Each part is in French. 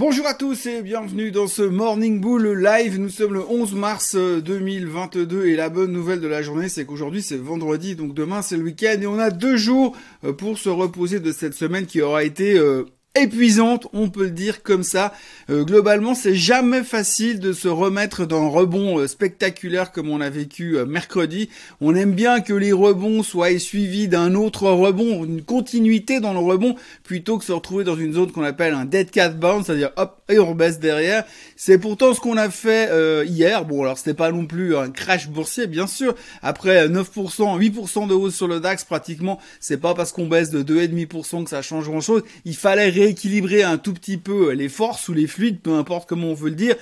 Bonjour à tous et bienvenue dans ce Morning Bull live. Nous sommes le 11 mars 2022 euh, et la bonne nouvelle de la journée c'est qu'aujourd'hui c'est vendredi donc demain c'est le week-end et on a deux jours euh, pour se reposer de cette semaine qui aura été euh, épuisante, on peut le dire comme ça. Euh, globalement, c'est jamais facile de se remettre d'un rebond euh, spectaculaire comme on a vécu euh, mercredi. On aime bien que les rebonds soient suivis d'un autre rebond, une continuité dans le rebond, plutôt que se retrouver dans une zone qu'on appelle un dead cat bounce, c'est-à-dire hop et on baisse derrière. C'est pourtant ce qu'on a fait hier. Bon, alors c'était pas non plus un crash boursier, bien sûr. Après 9%, 8% de hausse sur le DAX, pratiquement, c'est pas parce qu'on baisse de 2,5% que ça change grand-chose. Il fallait rééquilibrer un tout petit peu les forces ou les fluides, peu importe comment on veut le dire.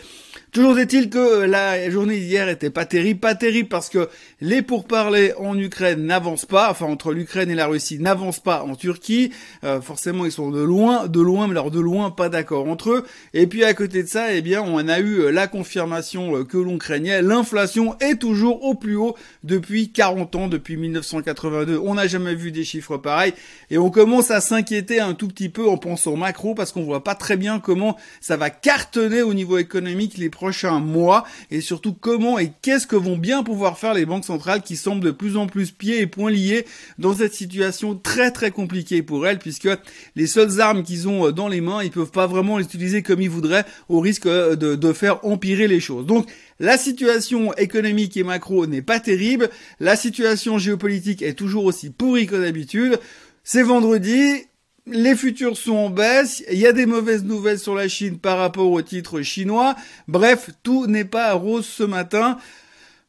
Toujours est-il que la journée d'hier était pas terrible, pas terrible parce que les pourparlers en Ukraine n'avancent pas, enfin entre l'Ukraine et la Russie n'avancent pas en Turquie. Euh, forcément, ils sont de loin, de loin, mais alors de loin pas d'accord entre eux. Et puis à côté de ça, eh bien, on a eu euh, la confirmation euh, que l'on craignait. L'inflation est toujours au plus haut depuis 40 ans, depuis 1982. On n'a jamais vu des chiffres pareils et on commence à s'inquiéter un tout petit peu en pensant macro parce qu'on voit pas très bien comment ça va cartonner au niveau économique les prochains mois et surtout comment et qu'est-ce que vont bien pouvoir faire les banques centrales qui semblent de plus en plus pieds et poings liés dans cette situation très très compliquée pour elles puisque les seules armes qu'ils ont euh, dans les mains, ils peuvent pas vraiment les utiliser comme ils voudraient au risque euh, de, de faire empirer les choses. Donc la situation économique et macro n'est pas terrible, la situation géopolitique est toujours aussi pourrie que d'habitude. C'est vendredi, les futurs sont en baisse, il y a des mauvaises nouvelles sur la Chine par rapport au titre chinois. Bref, tout n'est pas rose ce matin.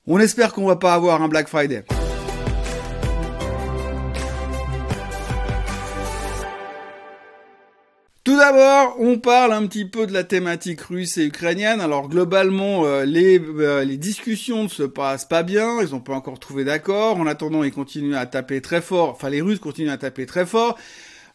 On espère qu'on va pas avoir un Black Friday. Tout d'abord, on parle un petit peu de la thématique russe et ukrainienne. Alors globalement, euh, les, euh, les discussions ne se passent pas bien, ils n'ont pas encore trouvé d'accord. En attendant, ils continuent à taper très fort, enfin les Russes continuent à taper très fort.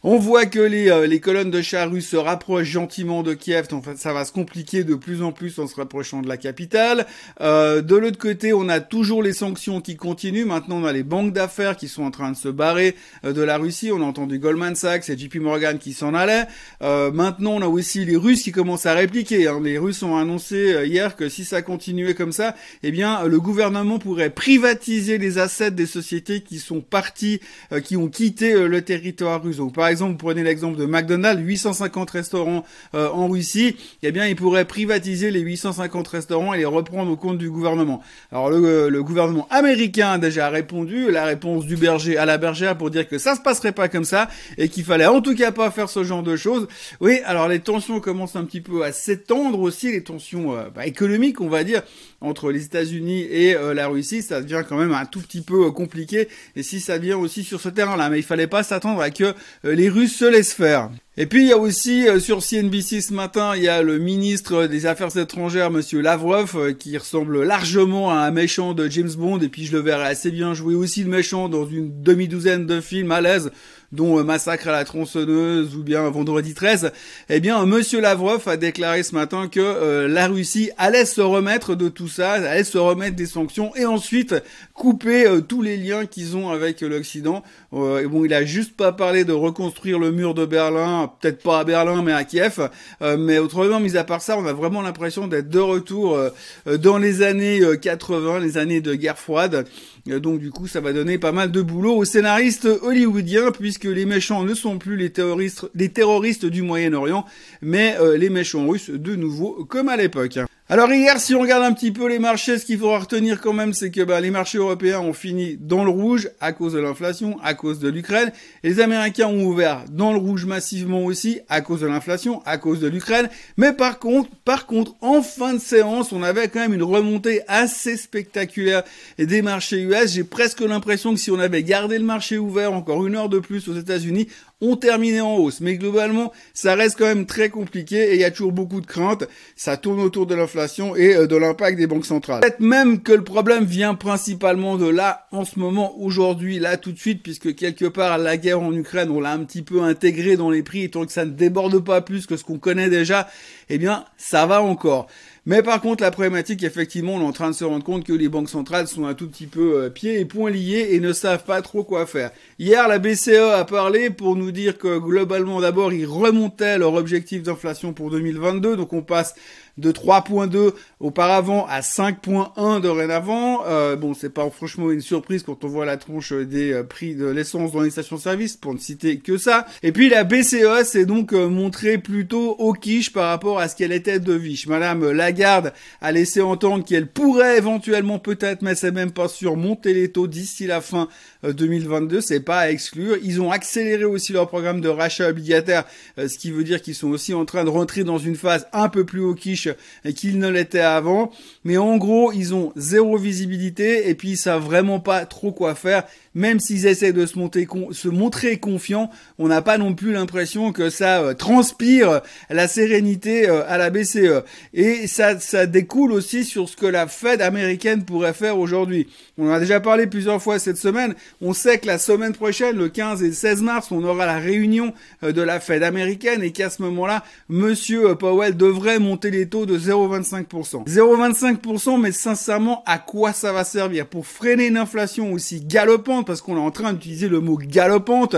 On voit que les, euh, les colonnes de chars russes se rapprochent gentiment de Kiev, donc ça va se compliquer de plus en plus en se rapprochant de la capitale. Euh, de l'autre côté, on a toujours les sanctions qui continuent. Maintenant, on a les banques d'affaires qui sont en train de se barrer euh, de la Russie. On a entendu Goldman Sachs et JP Morgan qui s'en allaient. maintenant, on a aussi les Russes qui commencent à répliquer. Hein. Les Russes ont annoncé hier que si ça continuait comme ça, eh bien, le gouvernement pourrait privatiser les assets des sociétés qui sont parties, qui ont quitté le territoire russe. Exemple, vous prenez l'exemple de McDonald's, 850 restaurants euh, en Russie, eh bien, il pourrait privatiser les 850 restaurants et les reprendre au compte du gouvernement. Alors, le, le gouvernement américain a déjà répondu, la réponse du berger à la bergère pour dire que ça se passerait pas comme ça et qu'il fallait en tout cas pas faire ce genre de choses. Oui, alors les tensions commencent un petit peu à s'étendre aussi, les tensions euh, bah, économiques, on va dire, entre les États-Unis et euh, la Russie, ça devient quand même un tout petit peu compliqué. Et si ça vient aussi sur ce terrain-là, mais il fallait pas s'attendre à que les les Russes se laissent faire. Et puis il y a aussi euh, sur CNBC ce matin, il y a le ministre des Affaires étrangères, Monsieur Lavrov, euh, qui ressemble largement à un méchant de James Bond. Et puis je le verrai assez bien jouer aussi le méchant dans une demi-douzaine de films à l'aise dont euh, Massacre à la tronçonneuse ou bien Vendredi 13, eh bien Monsieur Lavrov a déclaré ce matin que euh, la Russie allait se remettre de tout ça, allait se remettre des sanctions et ensuite couper euh, tous les liens qu'ils ont avec l'Occident. bon, il a juste pas parlé de reconstruire le mur de Berlin, peut-être pas à Berlin mais à Kiev, mais autrement, mis à part ça, on a vraiment l'impression d'être de retour dans les années 80, les années de guerre froide. donc du coup, ça va donner pas mal de boulot aux scénaristes hollywoodiens puisque les méchants ne sont plus les terroristes, les terroristes du Moyen-Orient, mais euh, les méchants russes de nouveau, comme à l'époque. Alors hier, si on regarde un petit peu les marchés, ce qu'il faudra retenir quand même, c'est que bah, les marchés européens ont fini dans le rouge à cause de l'inflation, à cause de l'Ukraine. Les Américains ont ouvert dans le rouge massivement aussi à cause de l'inflation, à cause de l'Ukraine. Mais par contre, par contre, en fin de séance, on avait quand même une remontée assez spectaculaire des marchés US. J'ai presque l'impression que si on avait gardé le marché ouvert encore une heure de plus aux États-Unis, ont terminé en hausse. Mais globalement, ça reste quand même très compliqué et il y a toujours beaucoup de craintes. Ça tourne autour de l'inflation et euh, de l'impact des banques centrales. Peut-être même que le problème vient principalement de là, en ce moment, aujourd'hui, là, tout de suite, puisque quelque part, la guerre en Ukraine, on l'a un petit peu intégré dans les prix, tant que ça ne déborde pas plus que ce qu'on connaît déjà, eh bien, ça va encore. Mais par contre, la problématique, effectivement, on est en train de se rendre compte que les banques centrales sont un tout petit peu euh, pieds et poings liés et ne savent pas trop quoi faire. Hier, la BCE a parlé pour nous dire que globalement, d'abord, ils remontaient leur objectif d'inflation pour 2022. Donc, on passe de 3.2 auparavant à 5.1 dorénavant. Euh, bon, c'est pas franchement une surprise quand on voit la tronche des euh, prix de l'essence dans les stations-service, pour ne citer que ça. Et puis la BCE s'est donc euh, montrée plutôt au quiche par rapport à ce qu'elle était de Viche. Madame a laissé entendre qu'elle pourrait éventuellement peut-être, mais c'est même pas sûr, monter les taux d'ici la fin 2022. Euh, c'est pas à exclure. Ils ont accéléré aussi leur programme de rachat obligataire, ce qui veut dire qu'ils sont aussi en train de rentrer dans une phase un peu plus au quiche qu'ils ne l'étaient avant. Mais en gros, ils ont zéro visibilité et puis ils savent vraiment pas trop quoi faire même s'ils essaient de se, montrer confiants, on n'a pas non plus l'impression que ça euh, transpire la sérénité euh, à la BCE. Et ça, ça découle aussi sur ce que la Fed américaine pourrait faire aujourd'hui. On en a déjà parlé plusieurs fois cette semaine. On sait que la semaine prochaine, le 15 et 16 mars, on aura la réunion euh, de la Fed américaine et qu'à ce moment-là, Monsieur Powell devrait monter les taux de 0,25%. 0,25%, mais sincèrement, à quoi ça va servir? Pour freiner une inflation aussi galopante parce qu'on est en train d'utiliser le mot galopante,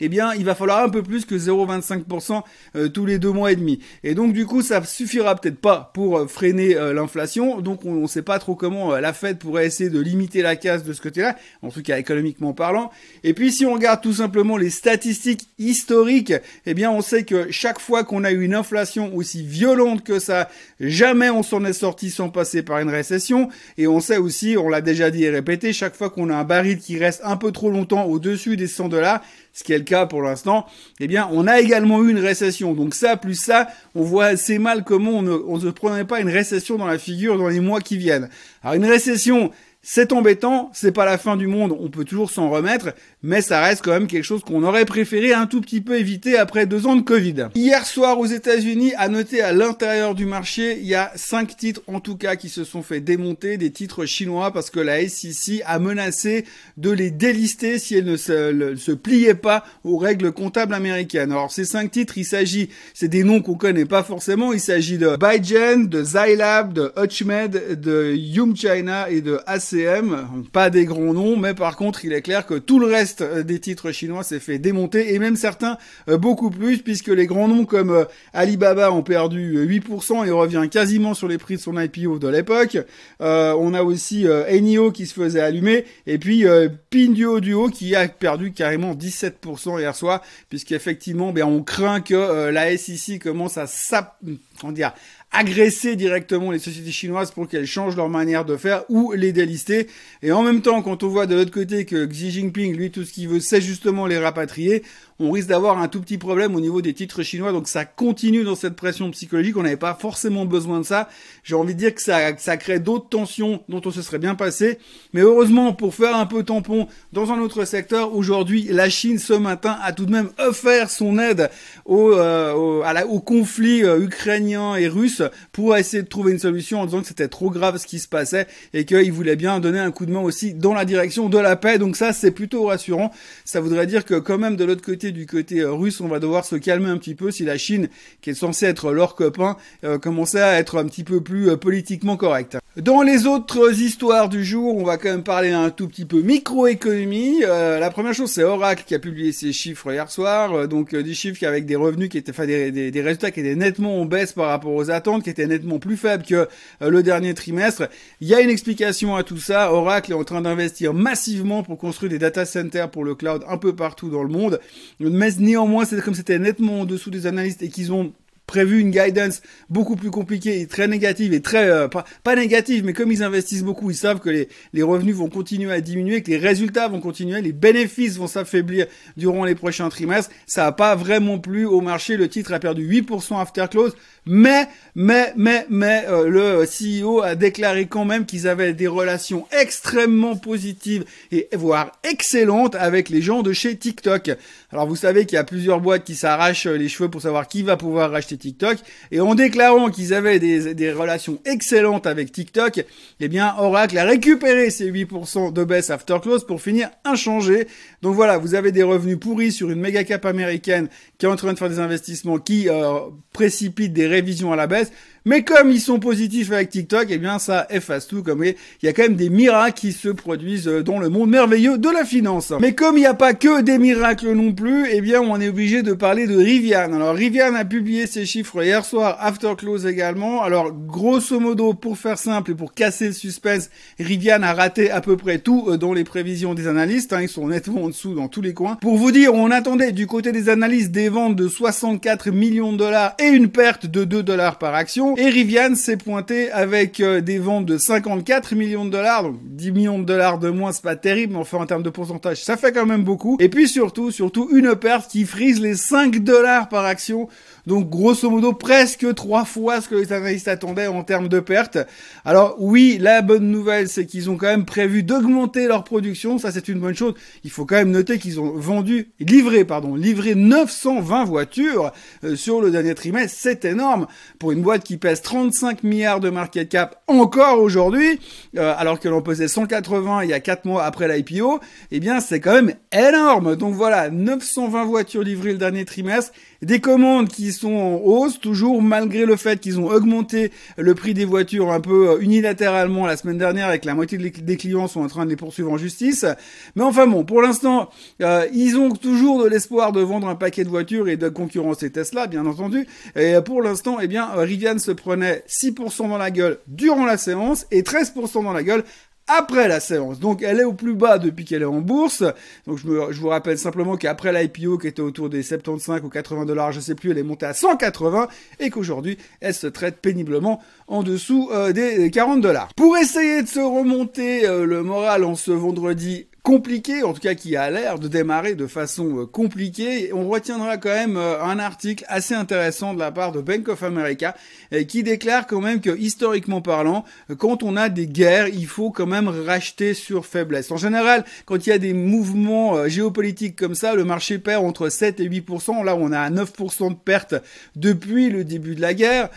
eh bien, il va falloir un peu plus que 0,25% euh, tous les deux mois et demi. Et donc, du coup, ça suffira peut-être pas pour euh, freiner euh, l'inflation. Donc, on ne sait pas trop comment la Fed pourrait essayer de limiter la casse de ce côté-là, en tout cas économiquement parlant. Et puis, si on regarde tout simplement les statistiques historiques, eh bien, on sait que chaque fois qu'on a eu une inflation aussi violente que ça, jamais on s'en est sorti sans passer par une récession. Et on sait aussi, on l'a déjà dit et répété, chaque fois qu'on a un baril qui reste un peu trop longtemps au-dessus des 100 dollars, ce qui est le cas pour l'instant, eh bien, on a également eu une récession. Donc ça, plus ça, on voit assez mal comment on ne, on ne prenait pas une récession dans la figure dans les mois qui viennent. Alors une récession, c'est embêtant, c'est pas la fin du monde, on peut toujours s'en remettre, mais ça reste quand même quelque chose qu'on aurait préféré un tout petit peu éviter après deux ans de Covid. Hier soir aux États-Unis, à noter à l'intérieur du marché, il y a cinq titres en tout cas qui se sont fait démonter, des titres chinois parce que la SEC a menacé de les délister si elles ne se, pliaient pas aux règles comptables américaines. Alors ces cinq titres, il s'agit, c'est des noms qu'on connaît pas forcément, il s'agit de Baijian, de Zylab, de Hutchmed, de Yum China et de AC pas des grands noms, mais par contre, il est clair que tout le reste euh, des titres chinois s'est fait démonter, et même certains euh, beaucoup plus, puisque les grands noms comme euh, Alibaba ont perdu 8% et revient quasiment sur les prix de son IPO de l'époque. on a aussi Enio qui se faisait allumer, et puis Pinduo Duo qui a perdu carrément 17% hier soir, puisqu'effectivement, ben, on craint que la SEC commence à sap... dire agresser directement les sociétés chinoises pour qu'elles changent leur manière de faire ou les Et en même temps, quand on voit de l'autre côté que Xi Jinping, lui, tout ce qu'il veut, c'est justement les rapatrier, on risque d'avoir un tout petit problème au niveau des titres chinois. Donc ça continue dans cette pression psychologique. On n'avait pas forcément besoin de ça. J'ai envie de dire que ça, ça crée d'autres tensions dont on se serait bien passé. Mais heureusement, pour faire un peu tampon dans un autre secteur, aujourd'hui, la Chine ce matin a tout de même offert son aide au, euh, au, au conflit euh, ukrainien et russe pour essayer de trouver une solution en disant que c'était trop grave ce qui se passait et qu'il voulait bien donner un coup de main aussi dans la direction de la paix. Donc ça, c'est plutôt rassurant. Ça voudrait dire que quand même de l'autre côté du côté euh, russe, on va devoir se calmer un petit peu si la Chine, qui est censée être leur copain, euh, commençait à être un petit peu plus euh, politiquement correcte. Dans les autres histoires du jour, on va quand même parler un tout petit peu microéconomie. la première chose, c'est Oracle qui a publié ses chiffres hier soir, donc des chiffres avec des revenus qui étaient, enfin des, des, résultats qui étaient nettement en baisse par rapport aux attentes, qui étaient nettement plus faibles que le dernier trimestre. Il y a une explication à tout ça. Oracle est en train d'investir massivement pour construire des data centers pour le cloud un peu partout dans le monde. Mais néanmoins, c'est comme c'était nettement en dessous des analystes et qu'ils ont prévu une guidance beaucoup plus compliquée et très négative et très euh, pas, pas, négative mais comme ils investissent beaucoup ils savent que les, les revenus vont continuer à diminuer que les résultats vont continuer les bénéfices vont s'affaiblir durant les prochains trimestres. Ça a pas vraiment plu au marché. Le titre a perdu 8% after close. Mais mais mais mais euh, le CEO a déclaré quand même qu'ils avaient des relations extrêmement positives et voire excellentes avec les gens de chez TikTok. Alors vous savez qu'il y a plusieurs boîtes qui s'arrachent les cheveux pour savoir qui va pouvoir racheter TikTok. Et en déclarant qu'ils avaient des, relations excellentes avec TikTok, eh bien, Oracle a récupéré ces 8% de baisse after close pour finir inchangé. Donc voilà, vous avez des revenus pourris sur une méga cap américaine qui est en train de faire des investissements qui euh, précipitent des révisions à la baisse. Mais comme ils sont positifs avec TikTok, eh bien ça efface tout. Comme il y a quand même des miracles qui se produisent euh, dans le monde merveilleux de la finance. Mais comme il n'y a pas que des miracles non plus, eh bien on est obligé de parler de Rivian. Alors Rivian a publié ses chiffres hier soir, after close également. Alors grosso modo, pour faire simple et pour casser le suspense, Rivian a raté à peu près tout euh, dans les prévisions des analystes. Hein. Ils sont nettement en dessous dans tous les coins. Pour vous dire, on attendait du côté des analystes des ventes de 64 millions de dollars et une perte de 2 dollars par action. Et Rivian s'est pointé avec euh, des ventes de 54 millions de dollars, donc 10 millions de dollars de moins, c'est pas terrible, mais enfin en termes de pourcentage, ça fait quand même beaucoup. Et puis surtout, surtout une perte qui frise les 5 dollars par action donc grosso modo presque trois fois ce que les analystes attendaient en termes de pertes. Alors oui, la bonne nouvelle c'est qu'ils ont quand même prévu d'augmenter leur production, ça c'est une bonne chose. Il faut quand même noter qu'ils ont vendu, livré pardon, livré 920 voitures euh, sur le dernier trimestre, c'est énorme pour une boîte qui pèse 35 milliards de market cap encore aujourd'hui, euh, alors que l'on pesait 180 il y a 4 mois après l'IPO. Eh bien c'est quand même énorme. Donc voilà, 920 voitures livrées le dernier trimestre des commandes qui sont en hausse, toujours malgré le fait qu'ils ont augmenté le prix des voitures un peu euh, unilatéralement la semaine dernière et que la moitié des clients sont en train de les poursuivre en justice. Mais enfin bon, pour l'instant, euh, ils ont toujours de l'espoir de vendre un paquet de voitures et de concurrencer Tesla, bien entendu. Et pour l'instant, eh bien, Rivian se prenait 6% dans la gueule durant la séance et 13% dans la gueule après la séance. Donc elle est au plus bas depuis qu'elle est en bourse. Donc je, vous rappelle simplement qu'après l'IPO qui était autour des 75 ou 80 dollars, je sais plus, elle est montée à 180 et qu'aujourd'hui elle se traite péniblement en dessous euh, des 40 dollars. Pour essayer de se remonter euh, le moral en ce vendredi compliqué, en tout cas qui a l'air de démarrer de façon euh, compliquée. On retiendra quand même euh, un article assez intéressant de la part de Bank of America euh, qui déclare quand même que historiquement parlant, quand on a des guerres, il faut quand même racheter sur faiblesse. En général, quand il y a des mouvements géopolitiques comme ça, le marché perd entre 7 et 8%. Là, on a à 9% de perte depuis le début de la guerre.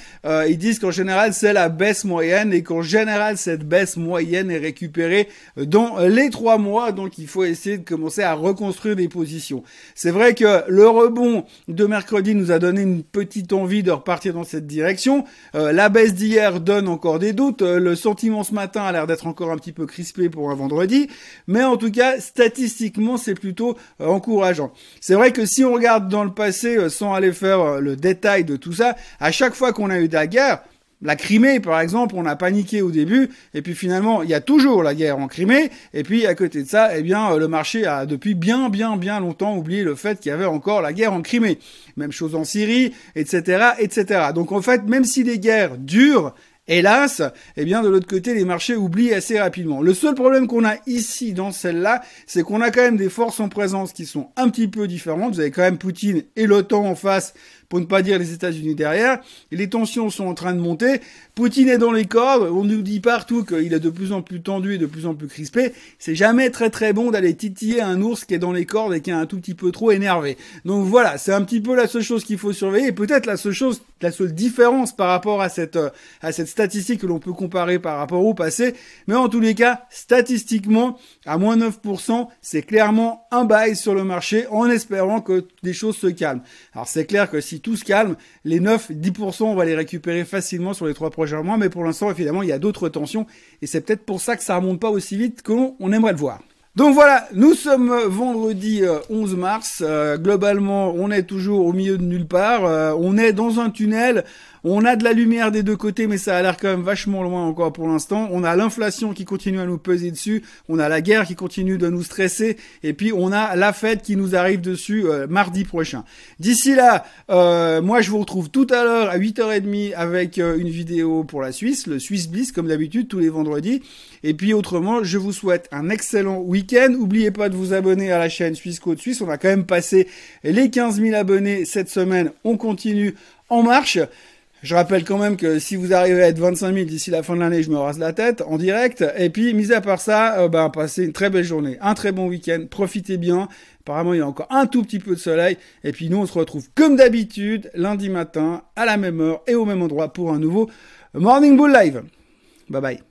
ils disent qu'en général, c'est la baisse moyenne et qu'en général, cette baisse moyenne est récupérée dans les trois mois il faut essayer de commencer à reconstruire des positions. C'est vrai que le rebond de mercredi nous a donné une petite envie de repartir dans cette direction. Euh, la baisse d'hier donne encore des doutes. Euh, le sentiment ce matin a l'air d'être encore un petit peu crispé pour un vendredi, mais en tout cas statistiquement c'est plutôt euh, encourageant. C'est vrai que si on regarde dans le passé sans aller faire le détail de tout ça, à chaque fois qu'on a eu de la guerre, la Crimée, par exemple, on a paniqué au début, et puis finalement, il y a toujours la guerre en Crimée, et puis à côté de ça, eh bien, le marché a depuis bien, bien, bien longtemps oublié le fait qu'il y avait encore la guerre en Crimée. Même chose en Syrie, etc., etc. Donc en fait, même si les guerres durent, Hélas, eh bien de l'autre côté, les marchés oublient assez rapidement. Le seul problème qu'on a ici dans celle-là, c'est qu'on a quand même des forces en présence qui sont un petit peu différentes. Vous avez quand même Poutine et l'OTAN en face pour ne pas dire les États-Unis derrière. les tensions sont en train de monter. Poutine est dans les cordes. On nous dit partout qu'il est de plus en plus tendu et de plus en plus crispé. C'est jamais très très bon d'aller titiller un ours qui est dans les cordes et qui est un tout petit peu trop énervé. Donc voilà, c'est un petit peu la seule chose qu'il faut surveiller peut-être la seule chose, la seule différence par rapport à cette euh, à cette statistique que l'on peut comparer par rapport au passé. Mais en tous les cas, statistiquement, à moins 9%, c'est clairement un bail sur le marché en espérant que des choses se calment. Alors c'est clair que si tout se calme, les 9, 10%, on va les récupérer facilement sur les trois prochains mois, mais pour l'instant, évidemment, il y a d'autres tensions, et c'est peut-être pour ça que ça remonte pas aussi vite qu'on aimerait le voir. Donc voilà, nous sommes vendredi 11 euh, mars. Euh, globalement, on est toujours au milieu de nulle part. Euh, on est dans un tunnel. On a de la lumière des deux côtés, mais ça a l'air quand même vachement loin encore pour l'instant. On a l'inflation qui continue à nous peser dessus. On a la guerre qui continue de nous stresser. Et puis on a la fête qui nous arrive dessus mardi prochain. D'ici là, moi je vous retrouve tout à l'heure à 8h30 avec une vidéo pour la Suisse, le Swiss Bliss comme d'habitude tous les vendredis. Et puis autrement, je vous souhaite un excellent week week N'oubliez pas de vous abonner à la chaîne Suisse Côte Suisse. On a quand même passé les 15 000 abonnés cette semaine. On continue en marche. Je rappelle quand même que si vous arrivez à être 25 000 d'ici la fin de l'année, je me rase la tête en direct. Et puis, mis à part ça, euh, ben, passez une très belle journée, un très bon week-end, profitez bien. Apparemment, il y a encore un tout petit peu de soleil. Et puis, nous, on se retrouve comme d'habitude lundi matin à la même heure et au même endroit pour un nouveau Morning Bull Live. Bye bye.